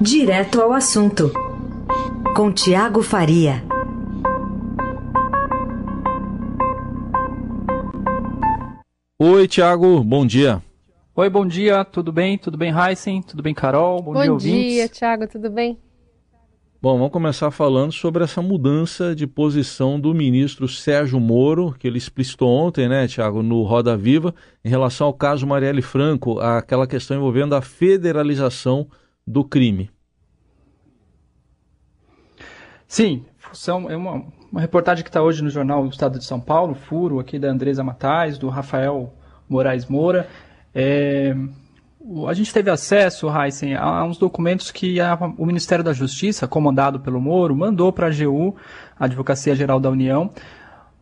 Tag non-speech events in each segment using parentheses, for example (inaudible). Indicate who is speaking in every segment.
Speaker 1: Direto ao assunto, com Tiago Faria.
Speaker 2: Oi, Tiago, bom dia.
Speaker 3: Oi, bom dia, tudo bem? Tudo bem, Heisen? Tudo bem, Carol?
Speaker 4: Bom, bom dia, ouvintes. Bom dia, Tiago, tudo bem?
Speaker 2: Bom, vamos começar falando sobre essa mudança de posição do ministro Sérgio Moro, que ele explicitou ontem, né, Tiago, no Roda Viva, em relação ao caso Marielle Franco, aquela questão envolvendo a federalização do crime.
Speaker 3: Sim, são, é uma, uma reportagem que está hoje no jornal do Estado de São Paulo, Furo, aqui da Andresa Matais, do Rafael Moraes Moura. É, a gente teve acesso, Heisen, a uns documentos que a, o Ministério da Justiça, comandado pelo Moro, mandou para a AGU, a Advocacia Geral da União,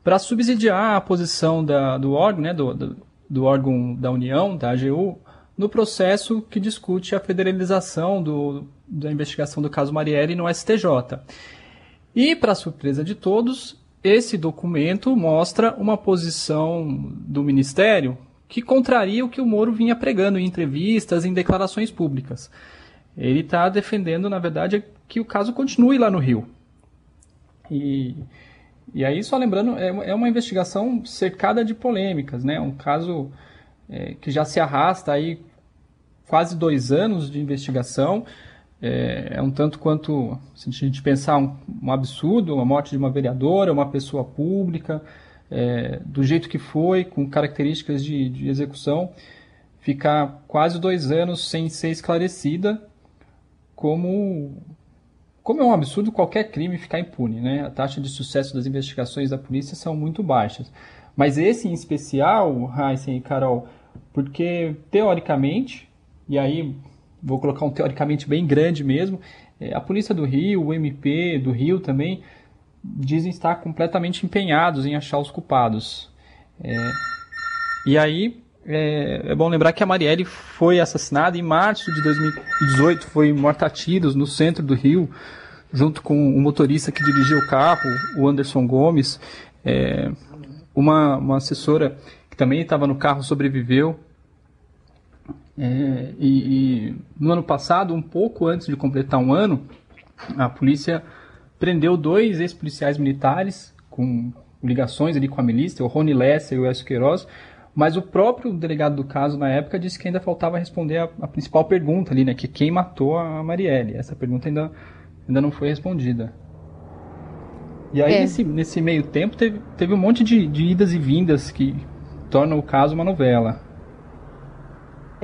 Speaker 3: para subsidiar a posição da, do órgão, né, do, do, do, órgão da União, da AGU, no processo que discute a federalização do, da investigação do caso Marielle no STJ. E, para surpresa de todos, esse documento mostra uma posição do Ministério que contraria o que o Moro vinha pregando em entrevistas, em declarações públicas. Ele está defendendo, na verdade, que o caso continue lá no Rio. E, e aí, só lembrando, é, é uma investigação cercada de polêmicas, né? Um caso é, que já se arrasta aí quase dois anos de investigação é, é um tanto quanto, se a gente pensar um, um, absurdo, a morte de uma vereadora, uma pessoa pública, é, do jeito que foi, com características de, de, execução, ficar quase dois anos sem ser esclarecida, como, como é um absurdo qualquer crime ficar impune. Né? A taxa de sucesso das investigações da polícia são muito baixas. Mas esse em especial, Heisen e Carol, porque teoricamente, e aí vou colocar um teoricamente bem grande mesmo, é, a polícia do Rio, o MP do Rio também, dizem estar completamente empenhados em achar os culpados. É, e aí é, é, bom lembrar que a Marielle foi assassinada em março de 2018, foi morta a tiros no centro do Rio, junto com o motorista que dirigia o carro, o Anderson Gomes. É, uma, uma assessora que também estava no carro sobreviveu. É, e, e, no ano passado, um pouco antes de completar um ano, a polícia prendeu dois ex-policiais militares com ligações ali com a milícia, o Rony Lessa e o Elcio Queiroz, mas o próprio delegado do caso na época disse que ainda faltava responder a, a principal pergunta ali, né, que quem matou a Marielle. Essa pergunta ainda, ainda não foi respondida. E aí, é. nesse, nesse meio tempo, teve, teve um monte de, de idas e vindas que tornam o caso uma novela.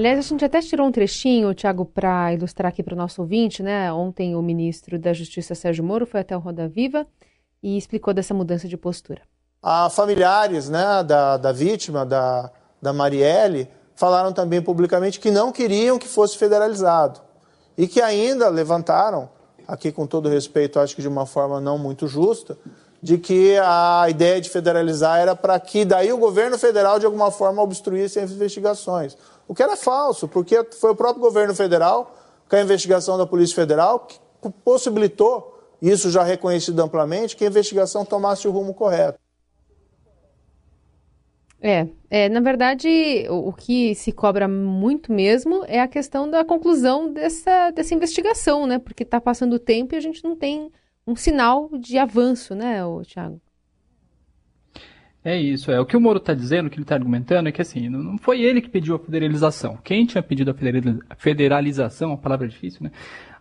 Speaker 4: Aliás, a gente até tirou um trechinho, Tiago, para ilustrar aqui para o nosso ouvinte, né? Ontem o ministro da Justiça, Sérgio Moro, foi até o Roda Viva e explicou dessa mudança de postura.
Speaker 5: A familiares né, da, da vítima, da, da Marielle, falaram também publicamente que não queriam que fosse federalizado. E que ainda levantaram, aqui com todo respeito, acho que de uma forma não muito justa, de que a ideia de federalizar era para que daí o governo federal de alguma forma obstruísse as investigações. O que era falso, porque foi o próprio governo federal, com a investigação da Polícia Federal, que possibilitou, isso já reconhecido amplamente, que a investigação tomasse o rumo correto.
Speaker 4: É, é, na verdade, o, o, que se cobra muito mesmo é a questão da conclusão dessa, dessa investigação, né? Porque está passando o tempo e a gente não tem um sinal de avanço, né, Tiago?
Speaker 3: É isso, é. O que o Moro está dizendo, o que ele está argumentando, é que assim, não foi ele que pediu a federalização. Quem tinha pedido a federalização, a palavra é difícil, né?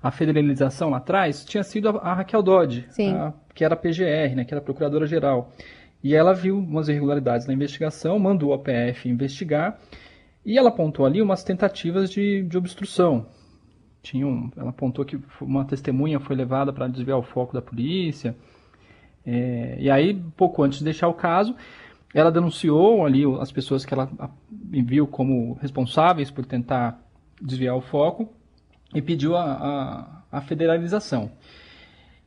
Speaker 3: A federalização lá atrás tinha sido a, Raquel Dodge, a, que era a PGR, né? Que era a Procuradora-Geral. E ela viu umas irregularidades na investigação, mandou a PF investigar, e ela apontou ali umas tentativas de, de obstrução. Tinha um, ela apontou que uma testemunha foi levada para desviar o foco da polícia. É, e aí, pouco antes de deixar o caso, ela denunciou ali as pessoas que ela viu como responsáveis por tentar desviar o foco e pediu a, a, a federalização.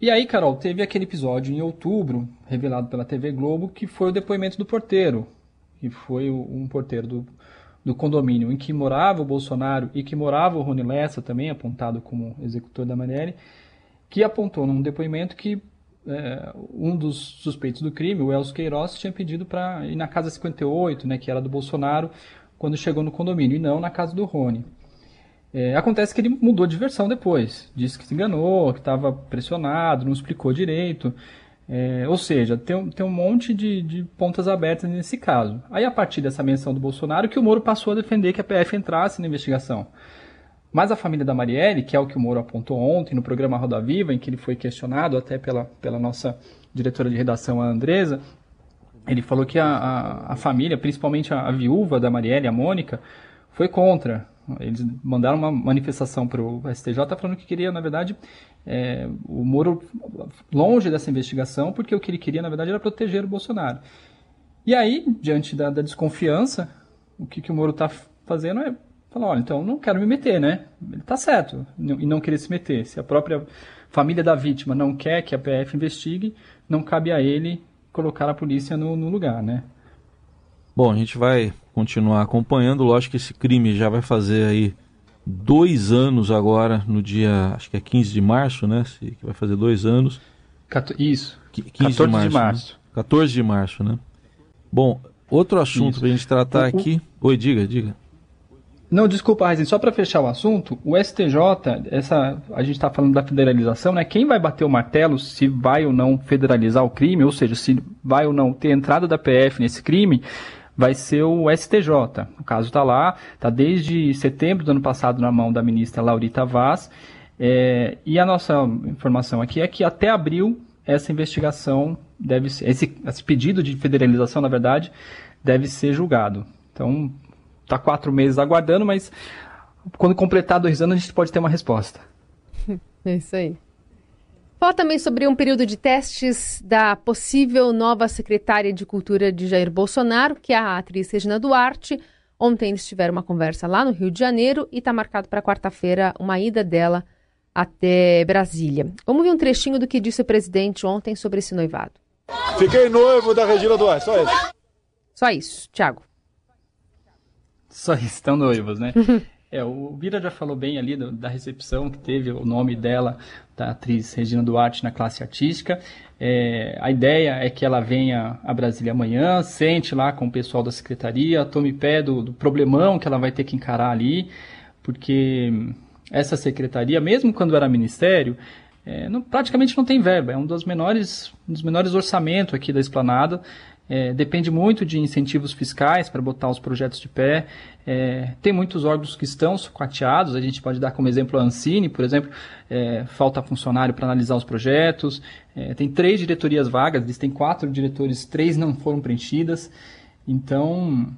Speaker 3: E aí, Carol, teve aquele episódio em outubro, revelado pela TV Globo, que foi o depoimento do porteiro, que foi um porteiro do, do condomínio em que morava o Bolsonaro e que morava o Rony Lessa, também apontado como executor da Marielle, que apontou num depoimento que é, um dos suspeitos do crime, o Elcio Queiroz, tinha pedido para ir na casa 58, né, que era do Bolsonaro, quando chegou no condomínio, e não na casa do Rony. É, acontece que ele mudou de versão depois. Disse que se enganou, que estava pressionado, não explicou direito. É, ou seja, tem, tem um monte de, de, pontas abertas nesse caso. Aí, a partir dessa menção do Bolsonaro, que o Moro passou a defender que a PF entrasse na investigação. Mas a família da Marielle, que é o que o Moro apontou ontem no programa Roda Viva, em que ele foi questionado até pela, pela nossa diretora de redação, a Andresa, ele falou que a, a, a família, principalmente a, a, viúva da Marielle, a Mônica, foi contra. Eles mandaram uma manifestação para o STJ falando que queria, na verdade, é, o Moro longe dessa investigação, porque o que ele queria, na verdade, era proteger o Bolsonaro. E aí, diante da, da desconfiança, o que, que o Moro está fazendo é falar, olha, então não quero me meter, né? Ele está certo em não querer se meter. Se a própria família da vítima não quer que a PF investigue, não cabe a ele colocar a polícia no, no lugar, né?
Speaker 2: Bom, a gente vai continuar acompanhando. Lógico que esse crime já vai fazer aí dois anos agora, no dia, acho que é 15 de março, né? Que vai fazer dois anos.
Speaker 3: Isso.
Speaker 2: 15 14 de março. De março. Né? 14 de março, né? Bom, outro assunto para a gente tratar o, aqui. Oi, diga, diga.
Speaker 3: Não, desculpa, Raizen, só para fechar o assunto, o STJ, essa, a gente está falando da federalização, né? Quem vai bater o martelo se vai ou não federalizar o crime, ou seja, se vai ou não ter entrada da PF nesse crime, vai ser o STJ. O caso está lá, está desde setembro do ano passado na mão da ministra Laurita Vaz, é, e a nossa informação aqui é que até abril essa investigação deve ser, esse, esse pedido de federalização, na verdade, deve ser julgado. Então, tá quatro meses aguardando, mas quando completar dois anos a gente pode ter uma resposta. (laughs)
Speaker 4: É isso aí. Fala também sobre um período de testes da possível nova secretária de Cultura de Jair Bolsonaro, que é a atriz Regina Duarte. Ontem eles tiveram uma conversa lá no Rio de Janeiro e está marcado para quarta-feira uma ida dela até Brasília. Vamos ver um trechinho do que disse o presidente ontem sobre esse noivado.
Speaker 6: Fiquei noivo da Regina Duarte, só isso.
Speaker 4: Só isso, Tiago.
Speaker 3: Só (laughs) estão noivos, né? é, o Vira já falou bem ali do, da recepção que teve o nome dela, da atriz Regina Duarte, na classe artística. É, a ideia é que ela venha a Brasília amanhã, sente lá com o pessoal da secretaria, tome pé do, do problemão que ela vai ter que encarar ali, porque essa secretaria, mesmo quando era ministério, é, não, praticamente não tem verba, é um dos menores, um dos menores orçamentos aqui da esplanada. É, depende muito de incentivos fiscais para botar os projetos de pé. É, tem muitos órgãos que estão sucateados, a gente pode dar como exemplo a Ancine, por exemplo, é, falta funcionário para analisar os projetos. É, tem três diretorias vagas, eles têm quatro diretores, três não foram preenchidas. Então,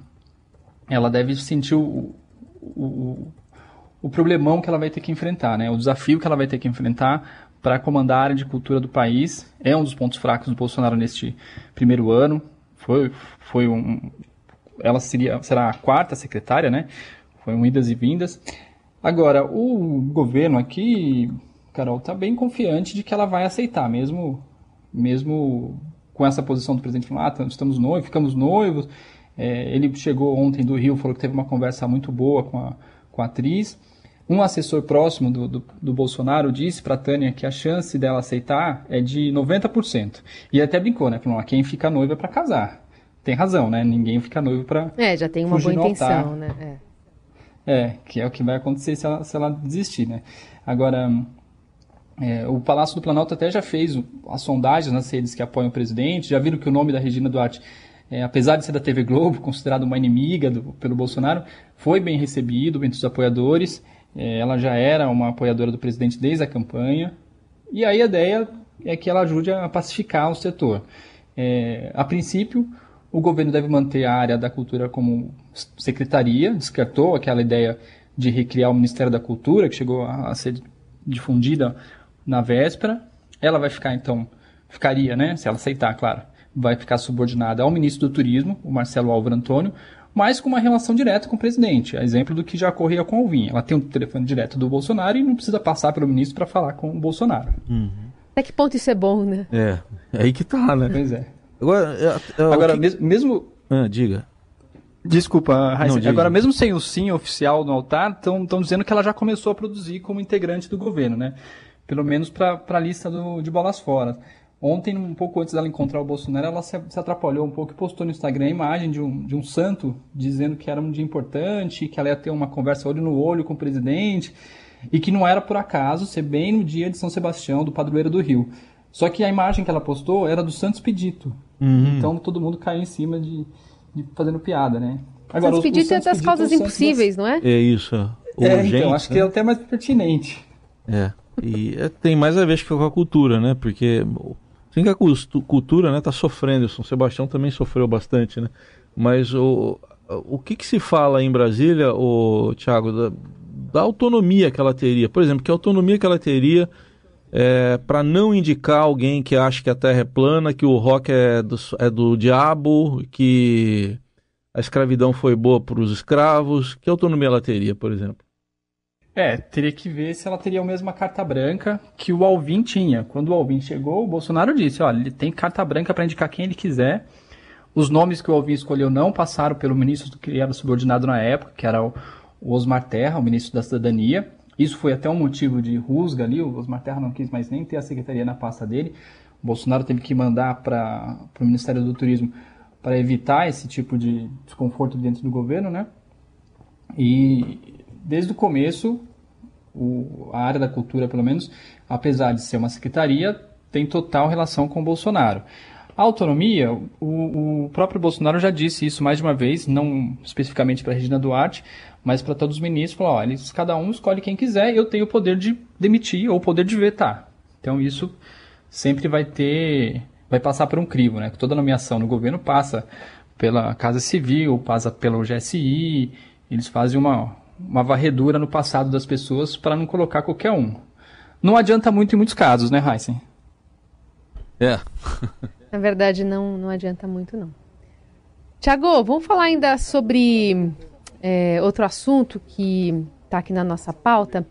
Speaker 3: ela deve sentir o, o, o problemão que ela vai ter que enfrentar, né? o desafio que ela vai ter que enfrentar para comandar a área de cultura do país. É um dos pontos fracos do Bolsonaro neste primeiro ano. Foi, foi um, ela seria, será a quarta secretária, né? Foi um idas e vindas. Agora, o governo aqui, Carol, está bem confiante de que ela vai aceitar, mesmo, mesmo com essa posição do presidente falando, ah, estamos noivos, ficamos noivos. É, ele chegou ontem do Rio, falou que teve uma conversa muito boa com a, com a atriz. Um assessor próximo do, do, do Bolsonaro disse para a Tânia que a chance dela aceitar é de 90%. E até brincou, né? Falou, ah, quem fica noivo é para casar. Tem razão, né? Ninguém fica noivo para.
Speaker 4: É, já tem uma boa intenção, né?
Speaker 3: É. é. que é o que vai acontecer se ela, se ela desistir, né? Agora, é, o Palácio do Planalto até já fez as sondagens nas redes que apoiam o presidente, já viram que o nome da Regina Duarte, é, apesar de ser da TV Globo, considerado uma inimiga do, pelo Bolsonaro, foi bem recebido entre os apoiadores. É, ela já era uma apoiadora do presidente desde a campanha. E aí a ideia é que ela ajude a pacificar o setor. É, a princípio, o governo deve manter a área da cultura como secretaria, descartou aquela ideia de recriar o Ministério da Cultura, que chegou a, ser difundida na véspera. Ela vai ficar, então, ficaria, né, se ela aceitar, claro, vai ficar subordinada ao ministro do Turismo, o Marcelo Álvaro Antônio, mas com uma relação direta com o presidente, a exemplo do que já ocorria com o Alvin. Ela tem um telefone direto do Bolsonaro e não precisa passar pelo ministro para falar com o Bolsonaro.
Speaker 4: Uhum. Até que ponto isso é bom, né?
Speaker 2: É, é aí que tá, né?
Speaker 3: Pois é. Agora, é, é, Agora que... mesmo, mesmo...
Speaker 2: Ah, diga.
Speaker 3: Desculpa, Raíssa. Agora, mesmo sem o sim oficial no altar, estão dizendo que ela já começou a produzir como integrante do governo, né? Pelo menos para a lista do, de bolas fora. Ontem, um pouco antes dela encontrar o Bolsonaro, ela se, atrapalhou um pouco e postou no Instagram a imagem de um, de um santo dizendo que era um dia importante, que ela ia ter uma conversa olho no olho com o presidente e que não era por acaso ser bem no dia de São Sebastião, do padroeiro do Rio. Só que a imagem que ela postou era do Santos Pedito. Uhum. Então todo mundo caiu em cima de, de fazendo piada, né?
Speaker 4: Agora, Santos Pedito é das causas impossíveis, não é?
Speaker 2: É isso.
Speaker 3: É, então, acho né? que é até mais pertinente.
Speaker 2: É. E é, tem mais a ver com a cultura, né? Porque Sim que a cultura está né, sofrendo, São Sebastião também sofreu bastante, né? Mas o, o que, que se fala em Brasília, o Tiago, da, da, autonomia que ela teria? Por exemplo, que autonomia que ela teria é, para não indicar alguém que acha que a Terra é plana, que o rock é do, é do diabo, que a escravidão foi boa para os escravos? Que autonomia ela teria, por exemplo?
Speaker 3: É, teria que ver se ela teria a mesma carta branca que o Alvin tinha. Quando o Alvin chegou, o Bolsonaro disse: olha, ele tem carta branca para indicar quem ele quiser. Os nomes que o Alvin escolheu não passaram pelo ministro que era subordinado na época, que era o Osmar Terra, o ministro da Cidadania. Isso foi até um motivo de rusga ali. O Osmar Terra não quis mais nem ter a secretaria na pasta dele. O Bolsonaro teve que mandar para o Ministério do Turismo para evitar esse tipo de desconforto dentro do governo, né? E desde o começo, o, a área da cultura, pelo menos, apesar de ser uma secretaria, tem total relação com o Bolsonaro. A autonomia, o, o próprio Bolsonaro já disse isso mais de uma vez, não especificamente para a Regina Duarte, mas para todos os ministros, falou, eles, cada um escolhe quem quiser, eu tenho o poder de demitir ou o poder de vetar. Então isso sempre vai ter, vai passar por um crivo, né? Toda nomeação no governo passa pela Casa Civil, passa pelo GSI, eles fazem uma, uma varredura no passado das pessoas para não colocar qualquer um. Não adianta muito em muitos casos, né, Heisen?
Speaker 2: É. (laughs)
Speaker 4: Na verdade, não, não adianta muito, não. Tiago, vamos falar ainda sobre é, outro assunto que está aqui na nossa pauta.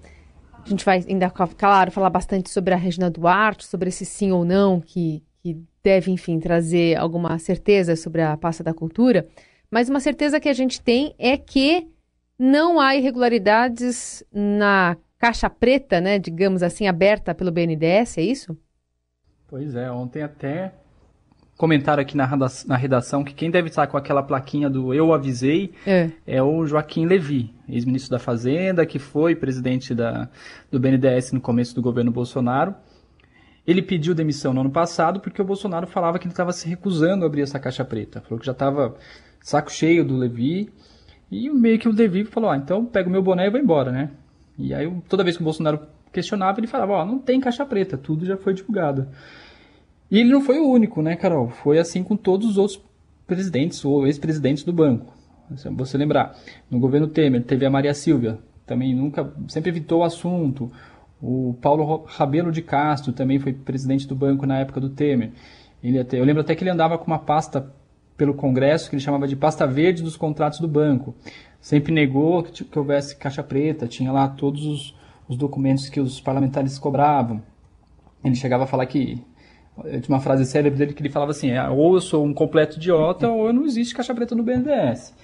Speaker 4: A gente vai ainda, claro, falar bastante sobre a Regina Duarte, sobre esse sim ou não que, que deve, enfim, trazer alguma certeza sobre a pasta da cultura. Mas uma certeza que a gente tem é que não há irregularidades na caixa preta, né, digamos assim, aberta pelo BNDES, é isso?
Speaker 3: Pois é, ontem até comentaram aqui na redação que quem deve estar com aquela plaquinha do Eu Avisei é, é o Joaquim Levi, ex-ministro da Fazenda, que foi presidente da, do BNDES no começo do governo Bolsonaro. Ele pediu demissão no ano passado porque o Bolsonaro falava que ele estava se recusando a abrir essa caixa preta. Falou que já estava saco cheio do Levi e meio que o Devi falou, ah, então pega o meu boné e vou embora, né? E aí toda vez que o Bolsonaro questionava, ele falava, ó, não tem caixa preta, tudo já foi divulgado. E ele não foi o único, né, Carol? Foi assim com todos os outros presidentes ou ex-presidentes do banco. Você lembrar, no governo Temer teve a Maria Silvia, também nunca, sempre evitou o assunto. O Paulo Rabelo de Castro também foi presidente do banco na época do Temer. Ele até, eu lembro até que ele andava com uma pasta pelo Congresso, que ele chamava de pasta verde dos contratos do banco. Sempre negou que, que houvesse caixa preta, tinha lá todos os, os documentos que os parlamentares cobravam. Ele chegava a falar que tinha uma frase célebre dele que ele falava assim: é, ou eu sou um completo idiota, ou não existe caixa preta no BNDES.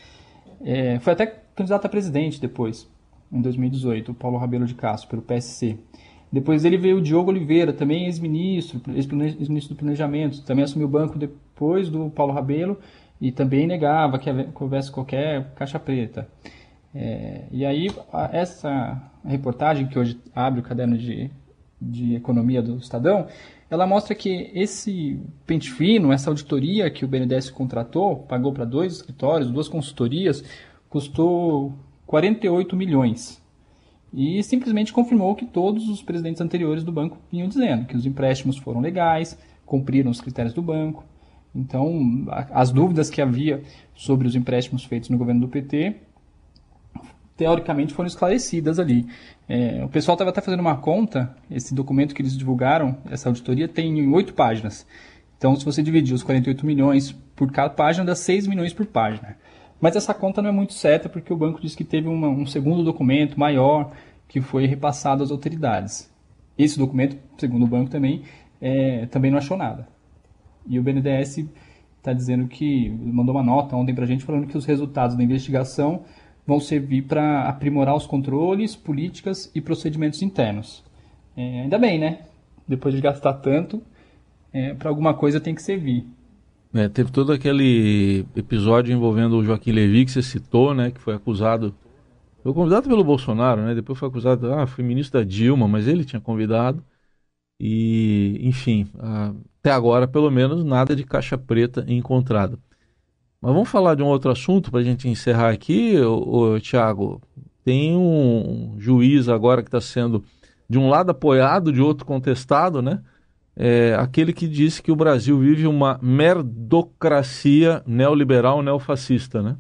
Speaker 3: É, foi até candidato a presidente depois, em 2018, o Paulo Rabelo de Castro, pelo PSC. Depois dele veio o Diogo Oliveira, também ex-ministro, ex-ministro do Planejamento, também assumiu o banco depois do Paulo Rabelo e também negava que houvesse qualquer caixa preta. É, e aí, essa reportagem que hoje abre o caderno de, de economia do Estadão, ela mostra que esse pente fino, essa auditoria que o BNDES contratou, pagou para dois escritórios, duas consultorias, custou 48 milhões e simplesmente confirmou que todos os presidentes anteriores do banco vinham dizendo que os empréstimos foram legais, cumpriram os critérios do banco. Então, as dúvidas que havia sobre os empréstimos feitos no governo do PT, teoricamente foram esclarecidas ali. É, o pessoal estava até fazendo uma conta, esse documento que eles divulgaram, essa auditoria, tem oito páginas. Então, se você dividir os 48 milhões por cada página, dá 6 milhões por página. Mas essa conta não é muito certa porque o banco diz que teve uma, um segundo documento maior que foi repassado às autoridades. Esse documento, segundo o banco também, é, também não achou nada. E o BNDES está dizendo que mandou uma nota ontem para a gente falando que os resultados da investigação vão servir para aprimorar os controles, políticas e procedimentos internos. É, ainda bem, né? Depois de gastar tanto, é, para alguma coisa tem que servir.
Speaker 2: É, teve todo aquele episódio envolvendo o Joaquim Levy que você citou, né, que foi acusado, foi convidado pelo Bolsonaro, né, depois foi acusado, ah, foi ministro da Dilma, mas ele tinha convidado, e, enfim, até agora, pelo menos, nada de caixa preta encontrada. Mas vamos falar de um outro assunto para a gente encerrar aqui, ô, ô, Tiago. Tem um juiz agora que está sendo, de um lado apoiado, de outro contestado, né? É, aquele que disse que o Brasil vive uma merdocracia neoliberal neofascista, né?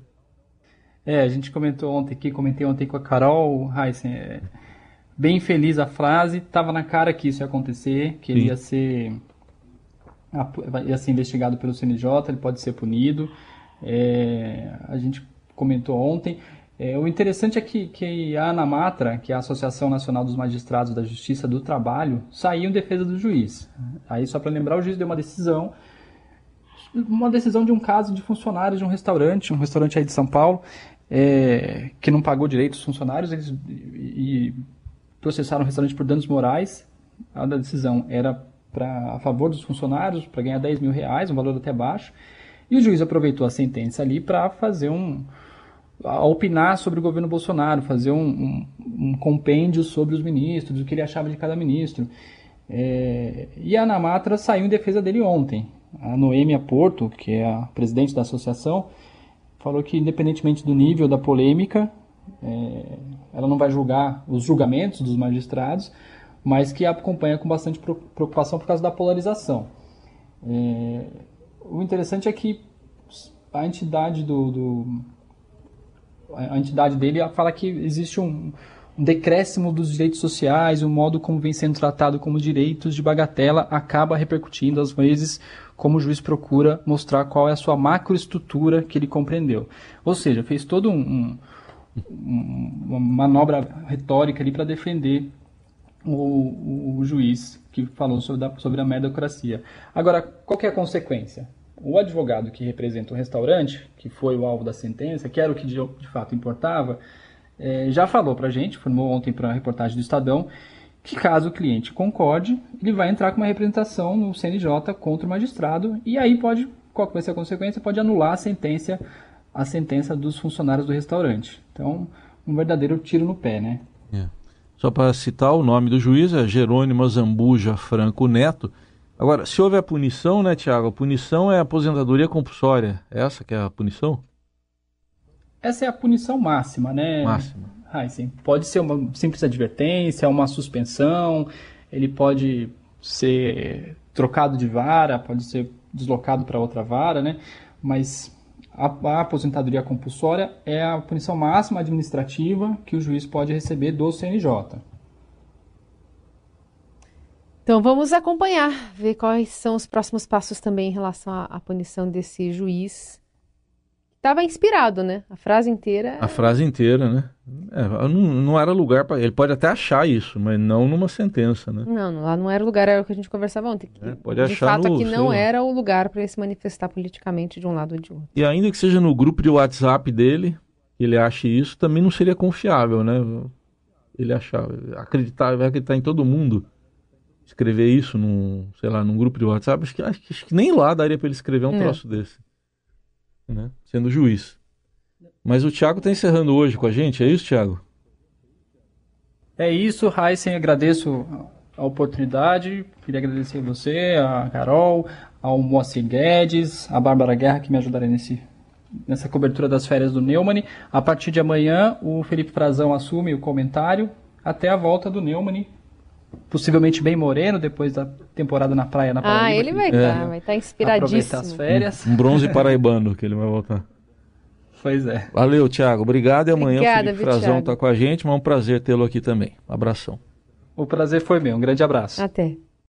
Speaker 3: É, a gente comentou ontem aqui, comentei ontem com a Carol Heisen, é, bem feliz a frase, estava na cara que isso ia acontecer, que ele ia ser, ia ser investigado pelo CNJ, ele pode ser punido, é, a gente comentou ontem. É, o interessante é que, que a ANAMATRA, que é a Associação Nacional dos Magistrados da Justiça do Trabalho, saiu em defesa do juiz. Aí, só para lembrar, o juiz deu uma decisão, uma decisão de um caso de funcionários de um restaurante, um restaurante aí de São Paulo, é, que não pagou direito aos funcionários eles, e, processaram o restaurante por danos morais. A decisão era pra, a favor dos funcionários, para ganhar 10 mil reais, um valor até baixo. E o juiz aproveitou a sentença ali para fazer um. A opinar sobre o governo Bolsonaro, fazer um, um, um, compêndio sobre os ministros, o que ele achava de cada ministro. É, e a Anamatra saiu em defesa dele ontem. A Noêmia Porto, que é a presidente da associação, falou que, independentemente do nível da polêmica, é, ela não vai julgar os julgamentos dos magistrados, mas que acompanha com bastante preocupação por causa da polarização. É, o interessante é que a entidade do, do a entidade dele fala que existe um, um decréscimo dos direitos sociais, o modo como vem sendo tratado como direitos de bagatela acaba repercutindo às vezes como o juiz procura mostrar qual é a sua macroestrutura que ele compreendeu. Ou seja, fez todo um, um uma manobra retórica ali para defender o, o, o, juiz que falou sobre, a, sobre a meritocracia. Agora, qual é a consequência? O advogado que representa o restaurante, que foi o alvo da sentença, que era o que de, de fato importava, é, já falou para a gente, formou ontem para a reportagem do Estadão, que caso o cliente concorde, ele vai entrar com uma representação no CNJ contra o magistrado e aí pode, qual vai ser a consequência? Pode anular a sentença, a sentença dos funcionários do restaurante. Então, um verdadeiro tiro no pé, né?
Speaker 2: É. Só para citar o nome do juiz é Jerônimo Zambuja Franco Neto. Agora, se houve a punição, né, Tiago? A punição é a aposentadoria compulsória. É essa que é a punição?
Speaker 3: Essa é a punição máxima, né?
Speaker 2: Máxima.
Speaker 3: Ah, sim. Pode ser uma simples advertência, uma suspensão, ele pode ser trocado de vara, pode ser deslocado para outra vara, né? Mas a, a, aposentadoria compulsória é a punição máxima administrativa que o juiz pode receber do CNJ.
Speaker 4: Então vamos acompanhar, ver quais são os próximos passos também em relação à, à punição desse juiz. Estava inspirado, né? A frase inteira.
Speaker 2: A frase inteira, né? É, não, não, era lugar para. Ele pode até achar isso, mas não numa sentença, né?
Speaker 4: Não, lá não era o lugar, era o que a gente conversava ontem.
Speaker 2: É, pode
Speaker 4: de
Speaker 2: achar
Speaker 4: fato,
Speaker 2: no,
Speaker 4: aqui não era o lugar para ele se manifestar politicamente de um lado ou de outro.
Speaker 2: E ainda que seja no grupo de WhatsApp dele, ele ache isso, também não seria confiável, né? Ele achar, acreditar, vai acreditar em todo mundo escrever isso num, sei lá, num grupo de WhatsApp, acho que, acho, acho que nem lá daria para ele escrever um é. troço desse. Né? Sendo juiz. Mas o Thiago está encerrando hoje com a gente, é isso, Thiago?
Speaker 3: É isso, Heisen, agradeço a oportunidade, queria agradecer a você, a Carol, ao Moacir Guedes, a Bárbara Guerra que me ajudaram nesse, nessa cobertura das férias do Neumann. A partir de amanhã, o Felipe Frazão assume o comentário até a volta do Neumann possivelmente bem moreno depois da temporada na praia na ah, Paraíba.
Speaker 4: Ah, ele vai estar, é. tá, vai estar tá inspiradíssimo.
Speaker 3: as férias.
Speaker 2: Um, um bronze paraibano que ele vai voltar. (laughs)
Speaker 3: Pois é.
Speaker 2: Valeu, Thiago. Obrigado e amanhã Obrigada, o Felipe Frazão está com a gente, mas é um prazer tê-lo aqui também. Um abração.
Speaker 3: O prazer foi meu. Um grande abraço.
Speaker 4: Até.